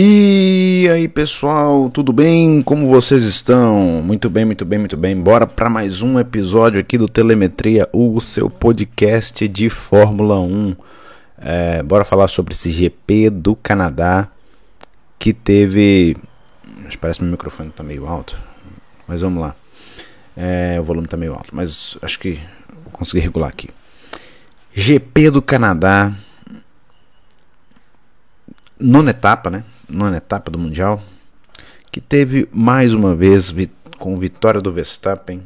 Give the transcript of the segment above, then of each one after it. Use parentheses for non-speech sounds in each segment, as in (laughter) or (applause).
E aí pessoal, tudo bem? Como vocês estão? Muito bem, muito bem, muito bem. Bora para mais um episódio aqui do Telemetria, o seu podcast de Fórmula 1. É, bora falar sobre esse GP do Canadá que teve. Parece que meu microfone tá meio alto, mas vamos lá. É, o volume tá meio alto, mas acho que vou conseguir regular aqui. GP do Canadá, nona etapa, né? Nona etapa do Mundial, que teve mais uma vez com vitória do Verstappen.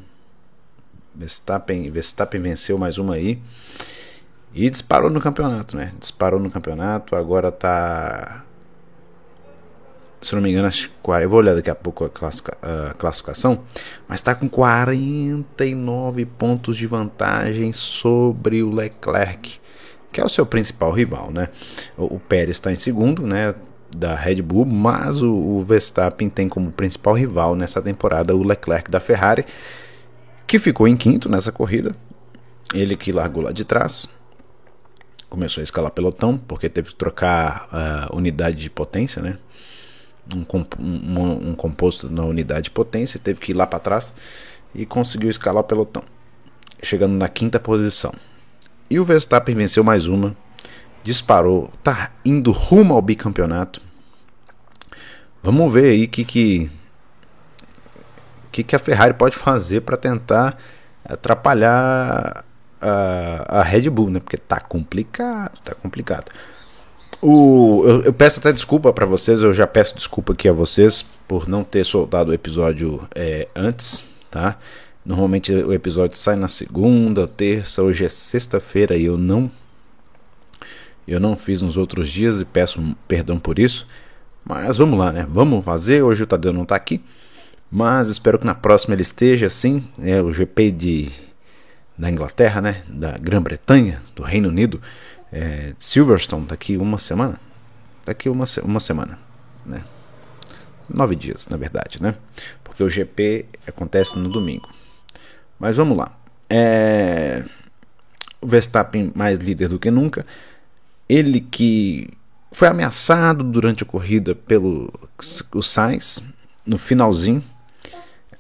Verstappen, Verstappen venceu mais uma aí e disparou no campeonato, né? Disparou no campeonato, agora tá se não me engano, acho que eu vou olhar daqui a pouco a, classifica, a classificação, mas está com 49 pontos de vantagem sobre o Leclerc, que é o seu principal rival, né? O, o Pérez está em segundo, né? Da Red Bull, mas o, o, Verstappen tem como principal rival nessa temporada o Leclerc da Ferrari, que ficou em quinto nessa corrida. Ele que largou lá de trás, começou a escalar pelotão, porque teve que trocar a uh, unidade de potência, né? Um, um, um, composto na unidade de potência, teve que ir lá para trás e conseguiu escalar o pelotão, chegando na quinta posição. E o Verstappen venceu mais uma, disparou, tá indo rumo ao bicampeonato. Vamos ver aí o que, que, que, que a Ferrari pode fazer para tentar atrapalhar a, a Red Bull, né? Porque tá complicado, tá complicado. O, eu, eu peço até desculpa para vocês, eu já peço desculpa aqui a vocês por não ter soltado o episódio é, antes, tá? Normalmente o episódio sai na segunda, terça, hoje é sexta-feira e eu não eu não fiz nos outros dias e peço perdão por isso. Mas vamos lá, né? Vamos fazer. Hoje o Tadeu não está aqui. Mas espero que na próxima ele esteja assim. É o GP de, da Inglaterra, né? Da Grã-Bretanha, do Reino Unido. É, Silverstone, daqui uma semana. Daqui uma, uma semana, né? Nove dias, na verdade, né? Porque o GP acontece no domingo. Mas vamos lá. É... O Verstappen mais líder do que nunca. Ele que foi ameaçado durante a corrida pelo o Sainz no finalzinho.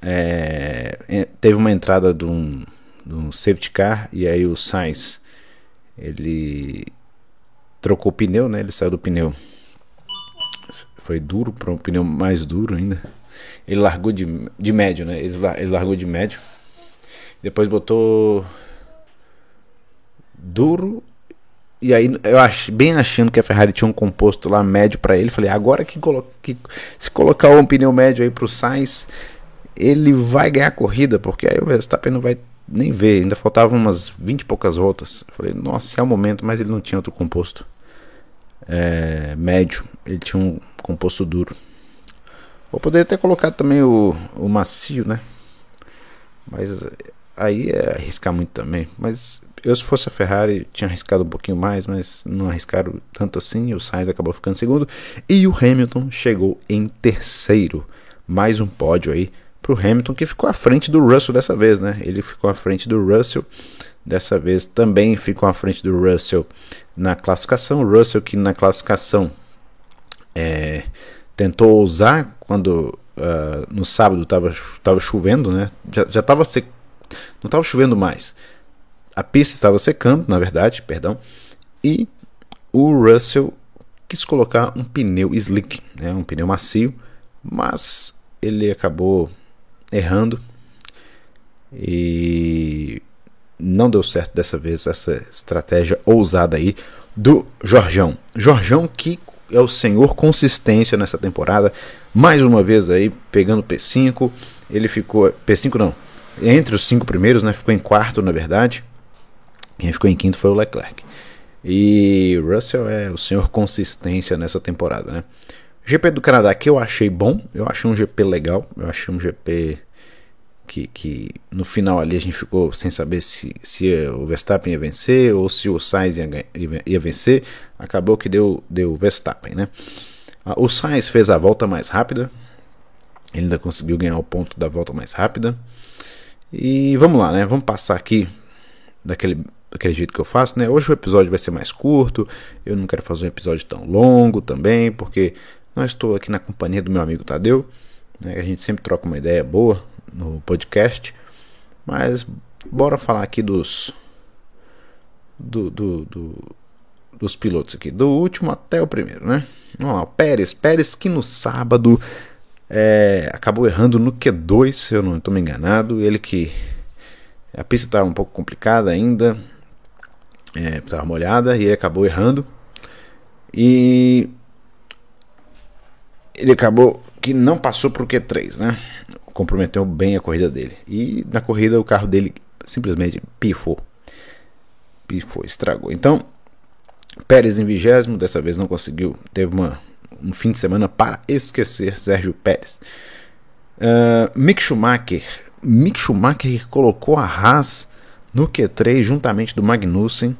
É, é, teve uma entrada de um, de um safety car e aí o Sainz ele trocou o pneu, né? Ele saiu do pneu. Foi duro para um pneu mais duro ainda. Ele largou de, de médio, né? Ele, ele largou de médio. Depois botou duro e aí eu ach, bem achando que a Ferrari tinha um composto lá médio para ele, falei, agora que, colo que, se colocar um pneu médio aí pro Sainz, ele vai ganhar a corrida, porque aí o Verstappen não vai nem ver, ainda faltavam umas 20 e poucas voltas. falei, nossa, é o momento, mas ele não tinha outro composto é, médio, ele tinha um composto duro. Ou poderia ter colocado também o, o macio, né? Mas aí é arriscar muito também. Mas eu, se fosse a Ferrari, tinha arriscado um pouquinho mais, mas não arriscaram tanto assim. O Sainz acabou ficando segundo. E o Hamilton chegou em terceiro. Mais um pódio aí para o Hamilton, que ficou à frente do Russell dessa vez, né? Ele ficou à frente do Russell. Dessa vez também ficou à frente do Russell na classificação. O Russell que na classificação é, tentou usar quando uh, no sábado estava chovendo, né? Já estava não estava chovendo mais a pista estava secando, na verdade, perdão, e o Russell quis colocar um pneu slick, né, um pneu macio, mas ele acabou errando e não deu certo dessa vez essa estratégia ousada aí do Jorjão. Jorjão que é o senhor consistência nessa temporada, mais uma vez aí pegando P5, ele ficou P5 não, entre os cinco primeiros, né, ficou em quarto na verdade. Quem ficou em quinto foi o Leclerc. E Russell é o senhor consistência nessa temporada, né? GP do Canadá que eu achei bom, eu achei um GP legal, eu achei um GP que, que no final ali a gente ficou sem saber se, se o Verstappen ia vencer ou se o Sainz ia, ia, vencer. Acabou que deu, deu Verstappen, né? Ah, o Sainz fez a volta mais rápida, ele ainda conseguiu ganhar o ponto da volta mais rápida. E vamos lá, né? Vamos passar aqui daquele daquele jeito que eu faço, né? Hoje o episódio vai ser mais curto, eu não quero fazer um episódio tão longo também, porque Não estou aqui na companhia do meu amigo Tadeu, né, a gente sempre troca uma ideia boa no podcast, mas bora falar aqui dos do, do, do, dos pilotos aqui, do último até o primeiro, né? Vamos lá, o Pérez, Pérez que no sábado é, acabou errando no Q2, se eu não estou me enganado, ele que a pista estava um pouco complicada ainda, estava é, molhada e ele acabou errando e ele acabou que não passou para o Q3, né? Comprometeu bem a corrida dele. E na corrida o carro dele simplesmente pifou. Pifou, estragou. Então, Pérez em vigésimo, dessa vez não conseguiu. Teve uma, um fim de semana para esquecer Sérgio Pérez. Uh, Mick Schumacher. Mick Schumacher colocou a Haas no Q3 juntamente do Magnussen.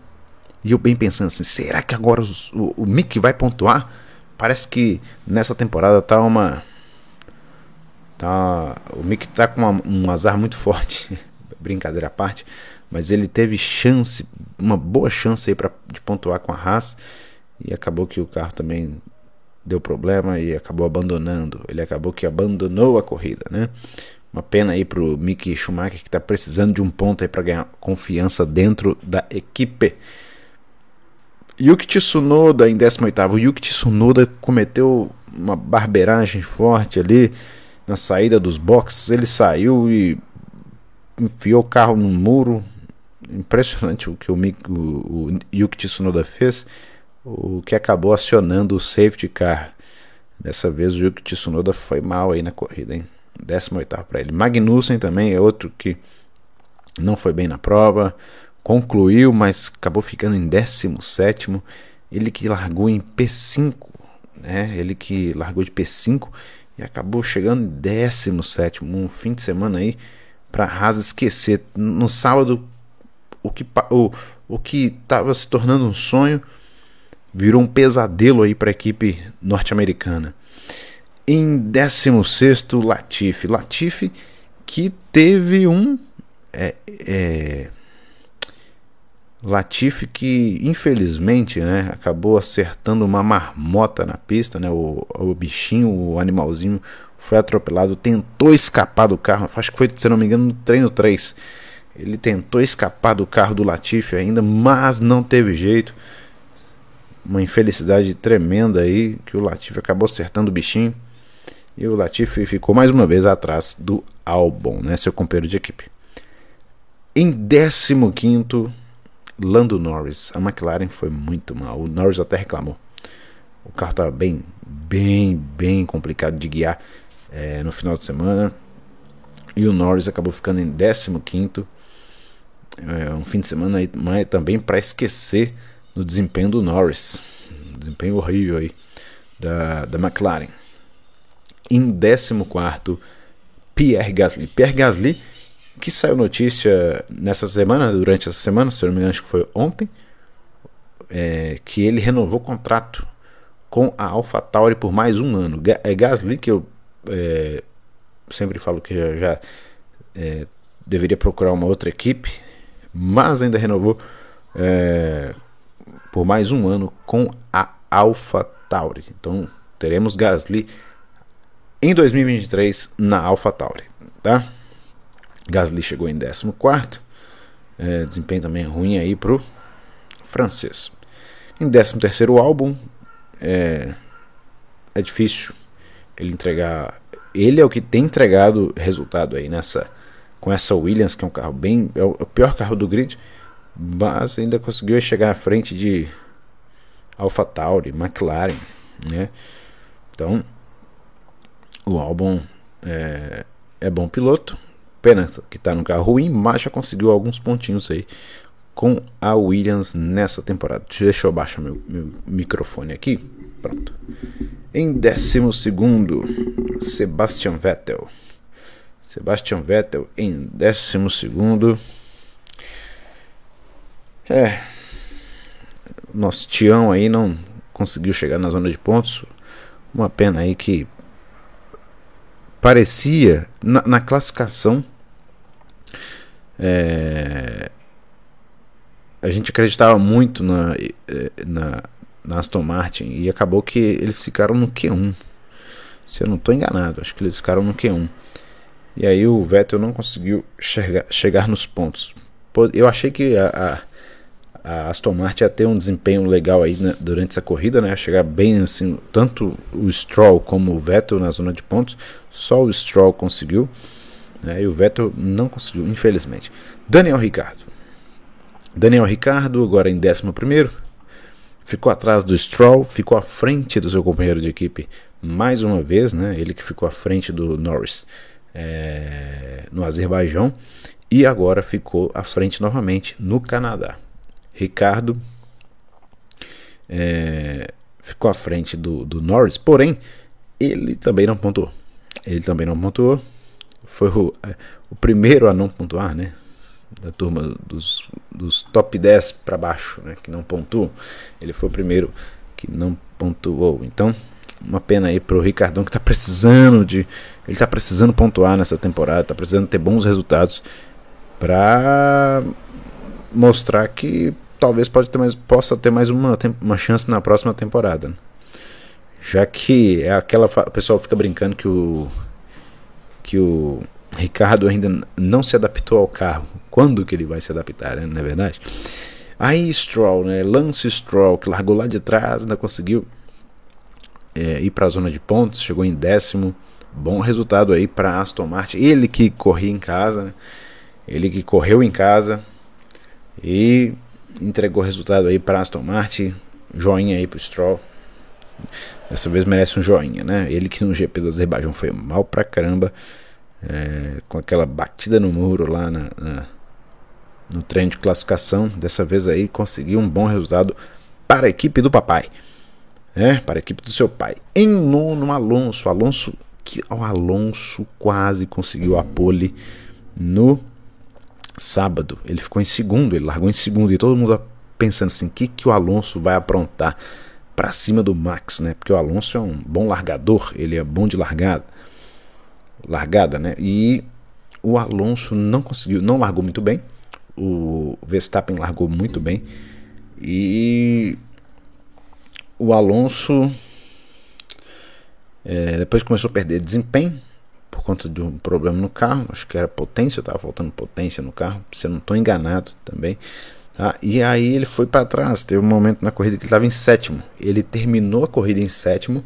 E eu bem pensando assim, será que agora os, o, o Mick vai pontuar? Parece que nessa temporada tá uma. Tá, o Mick tá com uma, um azar muito forte. (laughs) Brincadeira à parte. Mas ele teve chance, uma boa chance aí pra, de pontuar com a Haas. E acabou que o carro também deu problema e acabou abandonando. Ele acabou que abandonou a corrida, né? Uma pena aí pro Mick Schumacher que está precisando de um ponto aí para ganhar confiança dentro da equipe. Yuki Tsunoda em 18º. Yuki Tsunoda cometeu uma barbeiragem forte ali na saída dos boxes. Ele saiu e enfiou o carro no muro. Impressionante o que o, o, o Yuki Tsunoda fez. O que acabou acionando o safety car. Dessa vez o Yuki Tsunoda foi mal aí na corrida, hein? 18 para ele. Magnussen também é outro que não foi bem na prova concluiu, mas acabou ficando em 17. Ele que largou em P5, né? Ele que largou de P5 e acabou chegando em 17. Um fim de semana aí para Haas esquecer. No sábado, o que o, o estava se tornando um sonho virou um pesadelo aí para a equipe norte-americana. Em 16, Latifi. Latifi que teve um. É, é, Latifi que infelizmente né, acabou acertando uma marmota na pista, né, o, o bichinho, o animalzinho foi atropelado, tentou escapar do carro, acho que foi, se não me engano, no treino 3. Ele tentou escapar do carro do Latifi ainda, mas não teve jeito. Uma infelicidade tremenda aí, que o Latifi acabou acertando o bichinho. E o Latifi ficou mais uma vez atrás do Albon, né, seu companheiro de equipe. Em 15 Lando Norris. A McLaren foi muito mal. O Norris até reclamou. O carro estava bem, bem, bem complicado de guiar é, no final de semana. E o Norris acabou ficando em 15. É, um fim de semana aí, mas também para esquecer no desempenho do Norris. Desempenho horrível aí da, da McLaren. Em 14, Pierre Gasly. Pierre Gasly que saiu notícia nessa semana, durante essa semana, se não me engano, acho que foi ontem, é, que ele renovou o contrato com a AlphaTauri por mais um ano. É Gasly, que eu é, sempre falo que já, já é, deveria procurar uma outra equipe, mas ainda renovou é, por mais um ano com a AlphaTauri. Então teremos Gasly em 2023 na AlphaTauri, tá? Gasly chegou em 14. É, desempenho também ruim aí pro francês. Em 13 o álbum é, é difícil ele entregar. Ele é o que tem entregado resultado aí nessa com essa Williams que é um carro bem é o, é pior carro do grid, mas ainda conseguiu chegar à frente de AlphaTauri, McLaren, né? Então o álbum é, é bom piloto, Pena que está no carro ruim, mas já conseguiu alguns pontinhos aí com a Williams nessa temporada. Deixa eu baixar meu, meu microfone aqui. Pronto. Em 12, Sebastian Vettel. Sebastian Vettel em 12. É. Nosso Tião aí não conseguiu chegar na zona de pontos. Uma pena aí que parecia na, na classificação é, a gente acreditava muito na, na, na Aston Martin e acabou que eles ficaram no Q1. Se eu não estou enganado, acho que eles ficaram no Q1. E aí o Vettel não conseguiu chegar, chegar nos pontos. Eu achei que a, a, a, Aston Martin ia ter um desempenho legal aí né, durante essa corrida, né? Chegar bem assim, tanto o Stroll como o Vettel na zona de pontos. Só o Stroll conseguiu. Né, e o Vettel não conseguiu, infelizmente. Daniel Ricardo. Daniel Ricardo, agora em 11, ficou atrás do Stroll, ficou à frente do seu companheiro de equipe mais uma vez, né? Ele que ficou à frente do Norris é, no Azerbaijão e agora ficou à frente novamente no Canadá. Ricardo é, ficou à frente do, do Norris, porém ele também não pontuou. Ele também não pontuou. Foi o, é, o primeiro a não pontuar, né? Da turma dos, dos top 10 para baixo, né? Que não pontuou. Ele foi o primeiro que não pontuou. Então, uma pena aí pro Ricardão que tá precisando de. Ele tá precisando pontuar nessa temporada, tá precisando ter bons resultados para mostrar que talvez pode ter mais, possa ter mais uma, uma chance na próxima temporada. Né? Já que é aquela. O pessoal fica brincando que o. Que o Ricardo ainda não se adaptou ao carro. Quando que ele vai se adaptar, né? não é verdade? Aí Stroll, né? Lance Stroll, que largou lá de trás, ainda conseguiu é, ir para a zona de pontos, chegou em décimo. Bom resultado aí para Aston Martin. Ele que corria em casa, né? ele que correu em casa e entregou resultado aí para Aston Martin. Joinha aí para Stroll. Dessa vez merece um joinha, né? Ele que no GP do Azerbaijão foi mal pra caramba, é, com aquela batida no muro lá na, na, no treino de classificação. Dessa vez aí conseguiu um bom resultado para a equipe do papai né, para a equipe do seu pai. Em nono, Alonso. Alonso, que o Alonso quase conseguiu a pole no sábado. Ele ficou em segundo, ele largou em segundo e todo mundo pensando assim, o que, que o Alonso vai aprontar para cima do Max, né? Porque o Alonso é um bom largador, ele é bom de largada, largada, né? E o Alonso não conseguiu, não largou muito bem. O Verstappen largou muito bem e o Alonso é, depois começou a perder desempenho por conta de um problema no carro. Acho que era potência, estava faltando potência no carro, se eu não estou enganado também. Tá? E aí ele foi para trás. Teve um momento na corrida que ele estava em sétimo. Ele terminou a corrida em sétimo,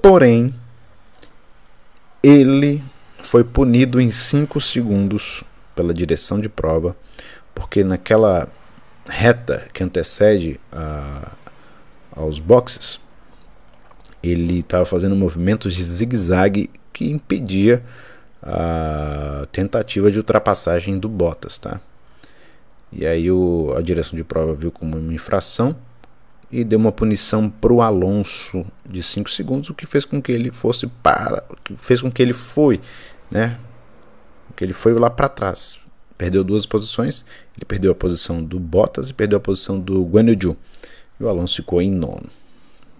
porém ele foi punido em 5 segundos pela direção de prova, porque naquela reta que antecede a, aos boxes, ele estava fazendo movimentos de zigue-zague que impedia a tentativa de ultrapassagem do Bottas, tá? E aí o, a direção de prova viu como uma infração e deu uma punição para o Alonso de 5 segundos, o que fez com que ele fosse para, que fez com que ele foi, né? Que ele foi lá para trás, perdeu duas posições, ele perdeu a posição do Bottas e perdeu a posição do Guan Yu e o Alonso ficou em nono.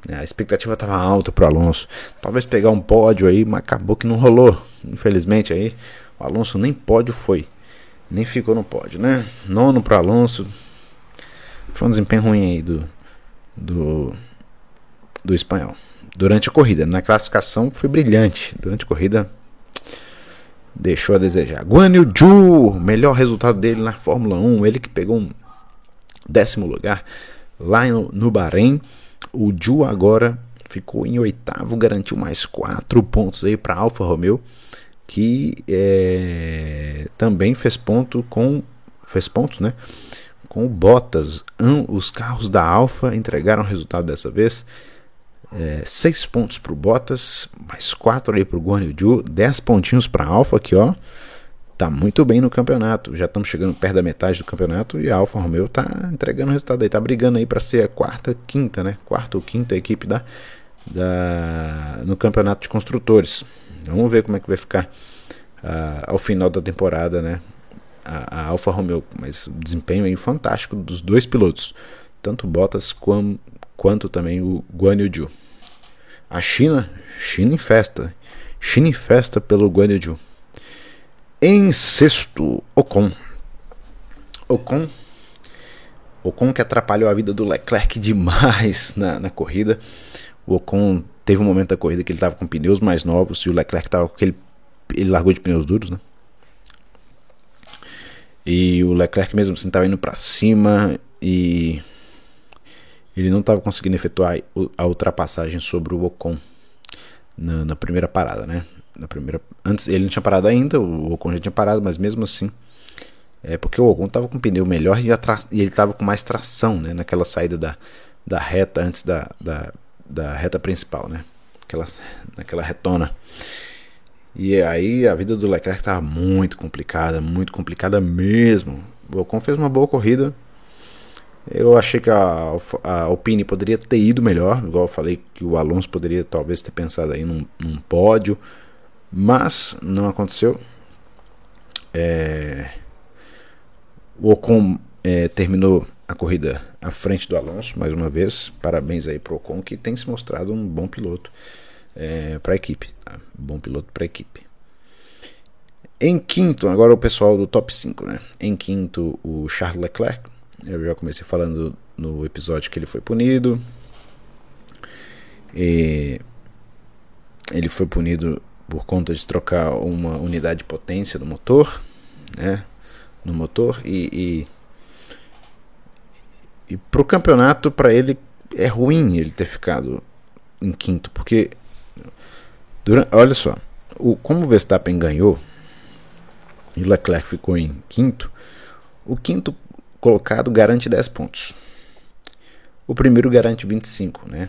É, a expectativa estava alta para o Alonso. Talvez pegar um pódio aí, mas acabou que não rolou. Infelizmente aí, o Alonso nem pódio foi. Nem ficou no pódio, né? Nono para Alonso. Foi um desempenho ruim aí do, do, do espanhol. Durante a corrida, na classificação foi brilhante. Durante a corrida deixou a desejar. Guan Yu Zhu, melhor resultado dele na Fórmula 1, ele que pegou um décimo lugar lá no, no Bahrein. O Ju agora ficou em oitavo, garantiu mais quatro pontos aí para Alfa Romeo, que é, também fez ponto com fez pontos, né? Com o Bottas, os carros da Alfa entregaram resultado dessa vez. É, seis pontos para o Bottas, mais quatro aí para o Guan Yu Zhu, dez pontinhos para a Alfa aqui, ó tá muito bem no campeonato. Já estamos chegando perto da metade do campeonato e a Alfa Romeo tá entregando resultado aí, tá brigando aí para ser a quarta, quinta, né? Quarta ou quinta equipe da, da no campeonato de construtores. Vamos ver como é que vai ficar uh, ao final da temporada, né? A, a Alfa Romeo, mas desempenho aí fantástico dos dois pilotos, tanto Bottas quam, quanto também o Guan Yu Zhu. A China, China em festa, China em festa pelo Guan Yu Zhu. Em sexto, Ocon. Ocon Ocon que atrapalhou a vida do Leclerc demais na, na corrida. O Ocon teve um momento da corrida que ele estava com pneus mais novos e o Leclerc estava com aquele. Ele largou de pneus duros, né? E o Leclerc mesmo assim estava indo para cima e ele não estava conseguindo efetuar a ultrapassagem sobre o Ocon na, na, primeira parada, né? Na primeira, antes ele não tinha parado ainda, o Ocon já tinha parado, mas mesmo assim é porque o Ocon estava com pneu melhor e, e ele estava com mais tração, né? Naquela saída da, da reta antes da, da, da reta principal, né? Aquela, naquela retona. E aí a vida do Leclerc estava muito complicada, muito complicada mesmo. O Ocon fez uma boa corrida. Eu achei que a, a Alpine poderia ter ido melhor, igual eu falei que o Alonso poderia talvez ter pensado aí num, num pódio, mas não aconteceu. É... O Ocon é, terminou a corrida à frente do Alonso mais uma vez. Parabéns aí pro Ocon que tem se mostrado um bom piloto é, para a equipe. Tá? Bom piloto para a equipe. Em quinto, agora o pessoal do top 5, né? Em quinto, o Charles Leclerc. Eu já comecei falando no episódio que ele foi punido. E ele foi punido por conta de trocar uma unidade de potência do motor, né? No motor e, e, e para o campeonato, para ele é ruim ele ter ficado em quinto, porque Durante, olha só, o, como o Verstappen ganhou e o Leclerc ficou em quinto, o quinto colocado garante 10 pontos. O primeiro garante 25, né?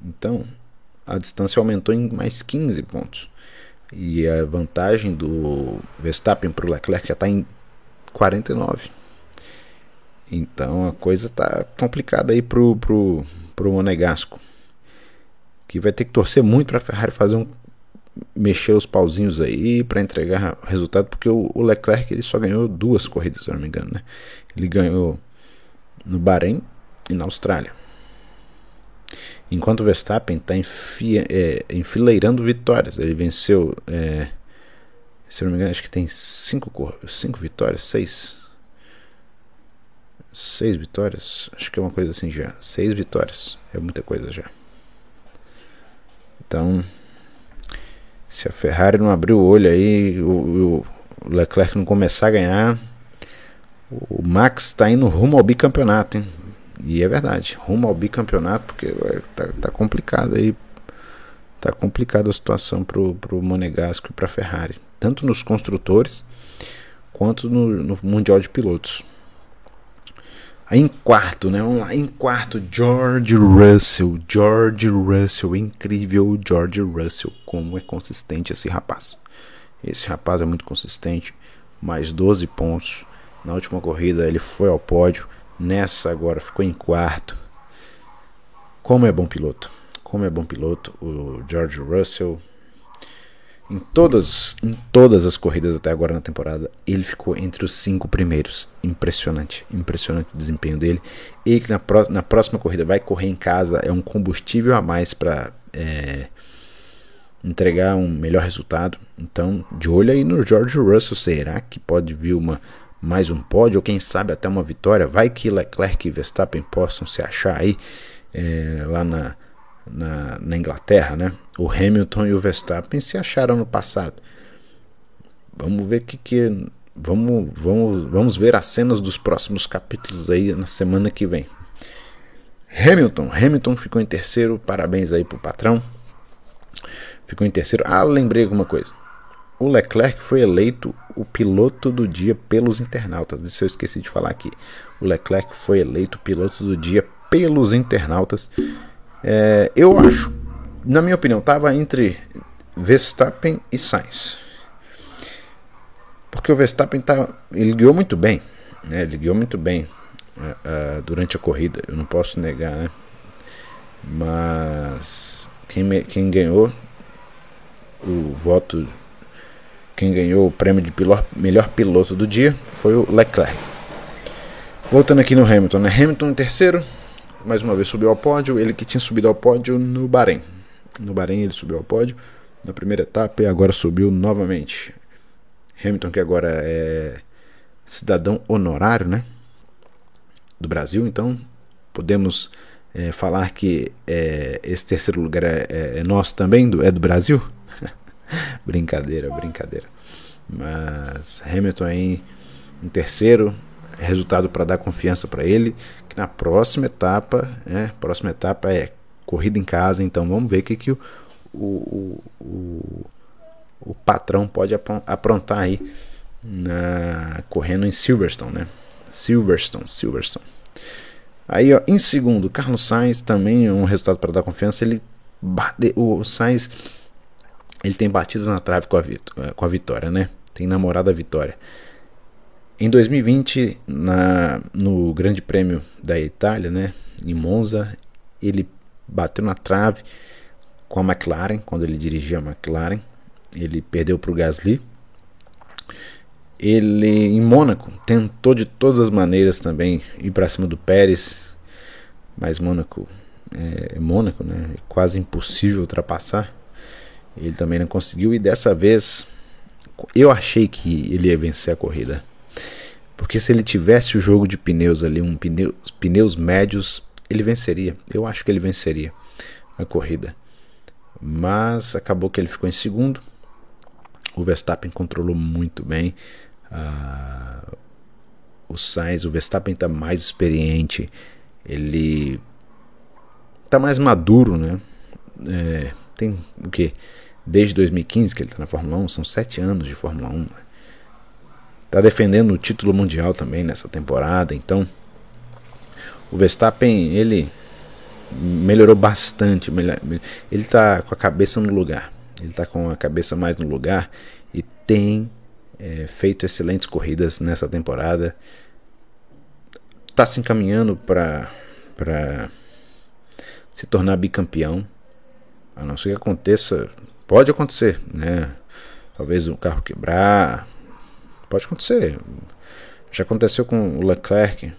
Então, a distância aumentou em mais 15 pontos. E a vantagem do Verstappen para o Leclerc já está em 49. Então a coisa está complicada aí pro, pro, pro Monegasco que vai ter que torcer muito para a Ferrari fazer um mexer os pauzinhos aí para entregar resultado, porque o, o, Leclerc ele só ganhou duas corridas, se eu não me engano, né? Ele ganhou no Bahrein e na Austrália. Enquanto o Verstappen está é, enfileirando vitórias, ele venceu, é, se não me engano, acho que tem cinco, cinco vitórias, seis, seis vitórias, acho que é uma coisa assim já, seis vitórias, é muita coisa já. Então, se a Ferrari não abrir o olho aí, o, o Leclerc não começar a ganhar, o Max está indo rumo ao bicampeonato, hein? E é verdade, rumo ao bicampeonato, porque tá, tá complicado aí. Tá complicada a situação pro, pro Monegasco e pra Ferrari. Tanto nos construtores quanto no, no Mundial de Pilotos. Aí em quarto, né? Vamos lá, em quarto, George Russell. George Russell, incrível George Russell. Como é consistente esse rapaz. Esse rapaz é muito consistente. Mais 12 pontos. Na última corrida ele foi ao pódio. Nessa agora ficou em quarto. Como é bom piloto. Como é bom piloto o George Russell. Em todas, em todas as corridas até agora na temporada, ele ficou entre os cinco primeiros. Impressionante, impressionante o desempenho dele. E que na, pró na próxima corrida vai correr em casa, é um combustível a mais para é, entregar um melhor resultado. Então, de olho aí no George Russell, será que pode vir uma mais um pódio ou quem sabe até uma vitória? Vai que Leclerc e Verstappen possam se achar aí é, lá na na, na Inglaterra, né? O Hamilton e o Verstappen se acharam no passado. Vamos ver que que vamos vamos vamos ver as cenas dos próximos capítulos aí na semana que vem. Hamilton, Hamilton ficou em terceiro, parabéns aí pro patrão. Ficou em terceiro. Ah, lembrei alguma coisa. O Leclerc foi eleito o piloto do dia pelos internautas. Isso eu esqueci de falar aqui. O Leclerc foi eleito piloto do dia pelos internautas. É, eu acho, na minha opinião, estava entre Verstappen e Sainz. Porque o Verstappen tá, ele guiou muito bem, né? Ele guiou muito bem uh, durante a corrida. Eu não posso negar, né? Mas quem, me, quem ganhou o voto, quem ganhou o prêmio de piloto, melhor piloto do dia foi o Leclerc. Voltando aqui no Hamilton, né? Hamilton em terceiro, mais uma vez subiu ao pódio, ele que tinha subido ao pódio no Bahrein. No Bahrein ele subiu ao pódio na primeira etapa e agora subiu novamente. Hamilton que agora é cidadão honorário, né? do Brasil, então podemos é, falar que é, esse terceiro lugar é, é, é nosso também, do, é do Brasil? (laughs) brincadeira, brincadeira. Mas Hamilton aí em terceiro, resultado para dar confiança para ele, que na próxima etapa, né, próxima etapa é corrida em casa, então vamos ver o que, que o, o, o, o patrão pode aprontar aí na, correndo em Silverstone, né? Silverstone, Silverstone. Aí, ó, em segundo, Carlos Sainz também um resultado para dar confiança. Ele bate, o Sainz ele tem batido na trave com a, com a vitória, né? Tem namorado a vitória. Em 2020, na, no Grande Prêmio da Itália, né, em Monza, ele bateu na trave com a McLaren, quando ele dirigia a McLaren. Ele perdeu para o Gasly. Ele, em Mônaco, tentou de todas as maneiras também ir para cima do Pérez, mas Mônaco é, é Mônaco, né? É quase impossível ultrapassar. Ele também não conseguiu e dessa vez eu achei que ele ia vencer a corrida. Porque se ele tivesse o jogo de pneus ali, um pneu, pneus médios, ele venceria. Eu acho que ele venceria a corrida. Mas acabou que ele ficou em segundo. O Verstappen controlou muito bem. Uh, o Sainz, o Verstappen está mais experiente. Ele está mais maduro, né? É, tem o que? Desde 2015 que ele está na Fórmula 1, são sete anos de Fórmula 1. Está defendendo o título mundial também nessa temporada, então o Verstappen ele melhorou bastante, ele está com a cabeça no lugar, ele está com a cabeça mais no lugar e tem é, feito excelentes corridas nessa temporada, está se encaminhando para para se tornar bicampeão, a não ser que aconteça, pode acontecer, né? Talvez o carro quebrar, Pode acontecer. Já aconteceu com o Leclerc.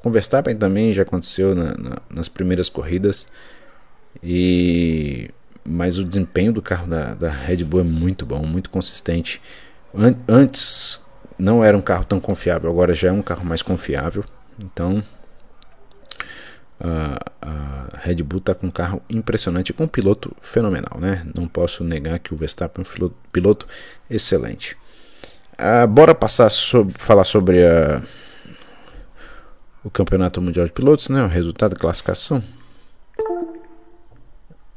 Com o Verstappen também já aconteceu na, na, nas primeiras corridas. E mas o desempenho do carro da, da Red Bull é muito bom, muito consistente. An antes não era um carro tão confiável, agora já é um carro mais confiável. Então a, a Red Bull está com um carro impressionante, com um piloto fenomenal, né? Não posso negar que o Verstappen é um piloto excelente. Ah, bora passar sobre, falar sobre a, o Campeonato Mundial de Pilotos, né? O resultado da classificação.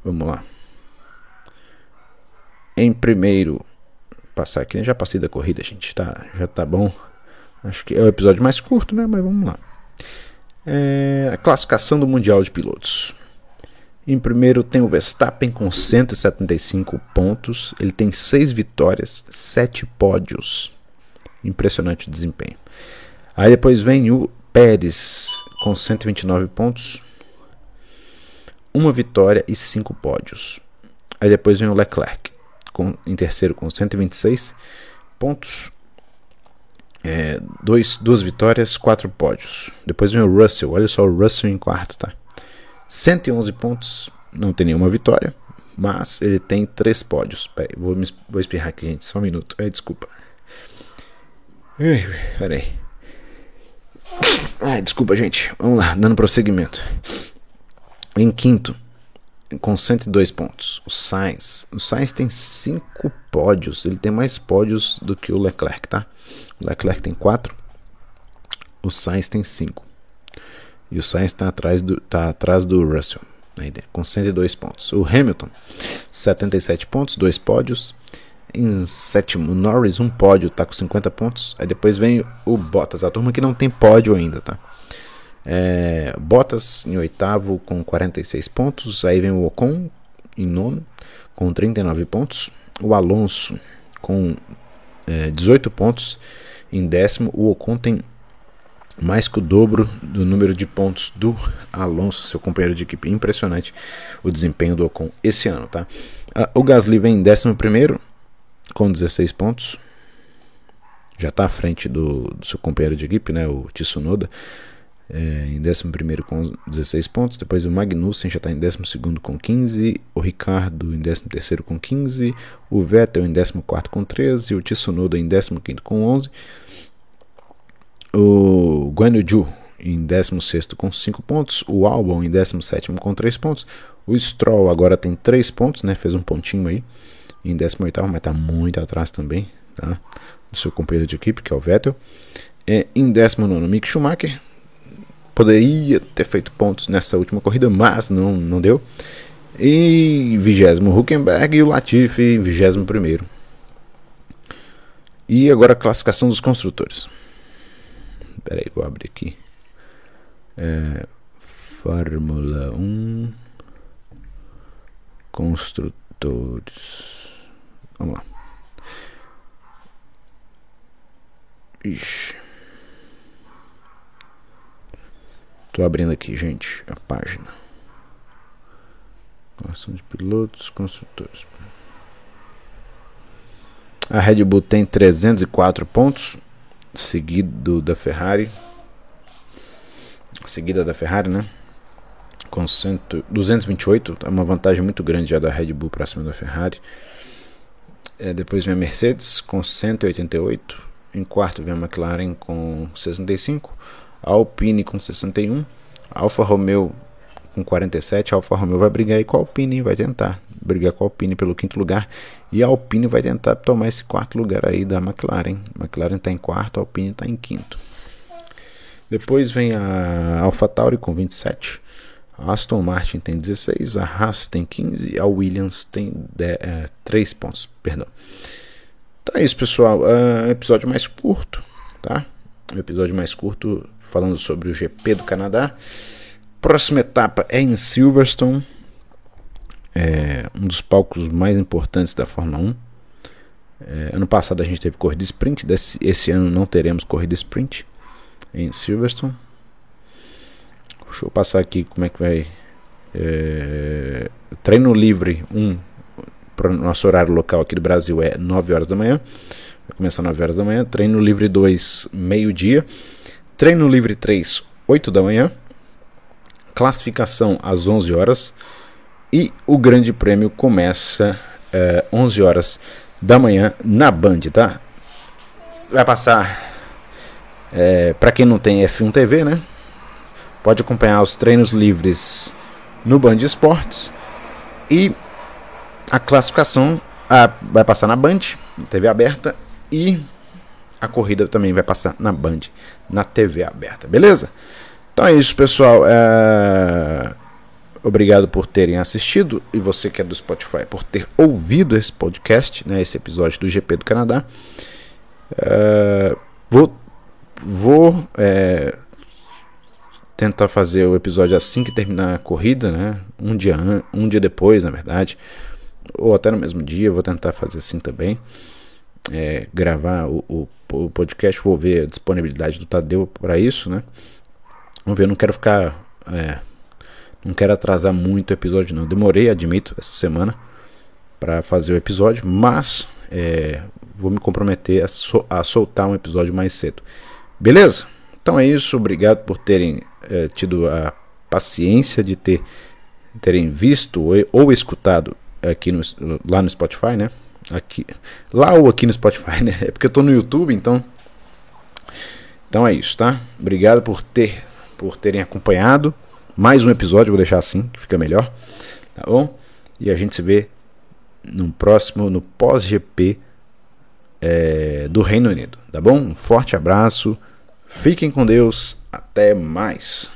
Vamos lá. Em primeiro, passar aqui, né? já passei da corrida, gente, tá, já tá bom. Acho que é o episódio mais curto, né? Mas vamos lá. É, a classificação do Mundial de Pilotos. Em primeiro tem o Verstappen com 175 pontos. Ele tem 6 vitórias, 7 pódios. Impressionante desempenho. Aí depois vem o Pérez com 129 pontos. Uma vitória e 5 pódios. Aí depois vem o Leclerc com, em terceiro com 126 pontos. É, dois, duas vitórias, quatro pódios. Depois vem o Russell. Olha só o Russell em quarto, tá? 111 pontos, não tem nenhuma vitória, mas ele tem três pódios. Peraí, vou, me, vou espirrar aqui, gente, só um minuto. É, desculpa. Peraí. Ah, desculpa, gente. Vamos lá, dando prosseguimento. Em quinto, com 102 pontos, o Sainz. O Sainz tem 5 pódios. Ele tem mais pódios do que o Leclerc, tá? O Leclerc tem 4. O Sainz tem 5. E o Sainz está atrás, do, tá atrás do Russell, né, com 102 pontos. O Hamilton, 77 pontos, 2 pódios. Em sétimo, Norris, um pódio, tá com 50 pontos. Aí depois vem o Bottas, a turma que não tem pódio ainda, tá? É, Bottas em oitavo com 46 pontos. Aí vem o Ocon em nono com 39 pontos. O Alonso com é, 18 pontos. Em décimo, o Ocon tem mais que o dobro do número de pontos do Alonso, seu companheiro de equipe. Impressionante o desempenho do Ocon esse ano, tá? Uh, o Gasly vem em 11 com 16 pontos. Já está à frente do, do, seu companheiro de equipe, né, o Tsunoda, é, em 11 com 16 pontos. Depois o Magnussen já está em 12 com 15. O Ricardo em 13 com 15. O Vettel em 14 com 13. O Tsunoda em 15 com 11. O Guanaju em 16 com 5 pontos. O Albon em 17 com 3 pontos. O Stroll agora tem 3 pontos, né? Fez um pontinho aí em 18, mas está muito atrás também, tá? Do seu companheiro de equipe, que é o Vettel. É, em 19, Mick Schumacher. Poderia ter feito pontos nessa última corrida, mas não, não deu. E 20 Huckenberg e o Latifi em 21. E agora a classificação dos construtores. Espera aí, vou abrir aqui. É, Fórmula 1 Construtores. Vamos lá. Ixi. Tô abrindo aqui, gente, a página. Classificação de pilotos, construtores. A Red Bull tem 304 pontos, seguido da Ferrari. Seguida da Ferrari, né? Com 100, 228, é uma vantagem muito grande já da Red Bull para cima da Ferrari. É, depois vem a Mercedes com 188. Em quarto vem a McLaren com 65. Alpine com 61. A Alfa Romeo com 47. A Alfa Romeo vai brigar aí com a Alpine, vai tentar brigar com a Alpine pelo quinto lugar. E a Alpine vai tentar tomar esse quarto lugar aí da McLaren. McLaren está em quarto, a Alpine está em quinto. Depois vem a AlphaTauri com 27. A Aston Martin tem 16, a Haas tem 15 e a Williams tem 10, é, 3 pontos. Perdão. Então é isso, pessoal. Um episódio mais curto, tá? Um episódio mais curto falando sobre o GP do Canadá. Próxima etapa é em Silverstone é um dos palcos mais importantes da Fórmula 1. É, ano passado a gente teve corrida sprint, desse, esse ano não teremos corrida sprint em Silverstone. Deixa eu passar aqui como é que vai. É, treino livre 1 um, para o nosso horário local aqui do Brasil é 9 horas da manhã. Vai começar 9 horas da manhã. Treino livre 2, meio-dia. Treino livre 3, 8 da manhã. Classificação às 11 horas. E o Grande Prêmio começa é, 11 horas da manhã na Band, tá? Vai passar. É, para quem não tem F1 TV, né? Pode acompanhar os treinos livres no Band Esportes. E a classificação a, vai passar na Band, TV aberta. E a corrida também vai passar na Band, na TV aberta, beleza? Então é isso, pessoal. É... Obrigado por terem assistido e você que é do Spotify por ter ouvido esse podcast, né, esse episódio do GP do Canadá. Uh, vou vou é, tentar fazer o episódio assim que terminar a corrida, né? Um dia um dia depois, na verdade, ou até no mesmo dia. Vou tentar fazer assim também. É, gravar o, o, o, podcast, vou ver a disponibilidade do Tadeu para isso, né? Vamos ver, não quero ficar é, não quero atrasar muito o episódio, não. Demorei, admito, essa semana para fazer o episódio, mas é, vou me comprometer a, so, a, soltar um episódio mais cedo. Beleza? Então é isso. Obrigado por terem é, tido a paciência de ter, terem visto ou, ou escutado aqui no, lá no Spotify, né? Aqui, lá ou aqui no Spotify, né? É porque eu tô no YouTube, então. Então é isso, tá? Obrigado por ter, por terem acompanhado mais um episódio, vou deixar assim, que fica melhor. Tá bom? E a gente se vê no próximo, no pós-GP é, do Reino Unido. Tá bom? Um forte abraço. Fiquem com Deus. Até mais.